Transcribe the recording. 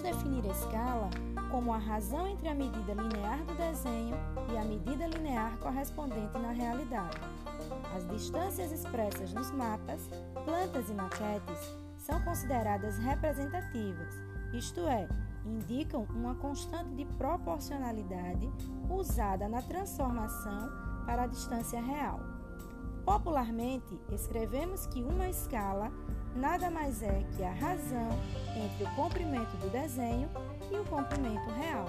definir a escala como a razão entre a medida linear do desenho e a medida linear correspondente na realidade. As distâncias expressas nos mapas, plantas e maquetes são consideradas representativas, isto é, indicam uma constante de proporcionalidade usada na transformação para a distância real. Popularmente, escrevemos que uma escala nada mais é que a razão entre o comprimento do desenho e o comprimento real.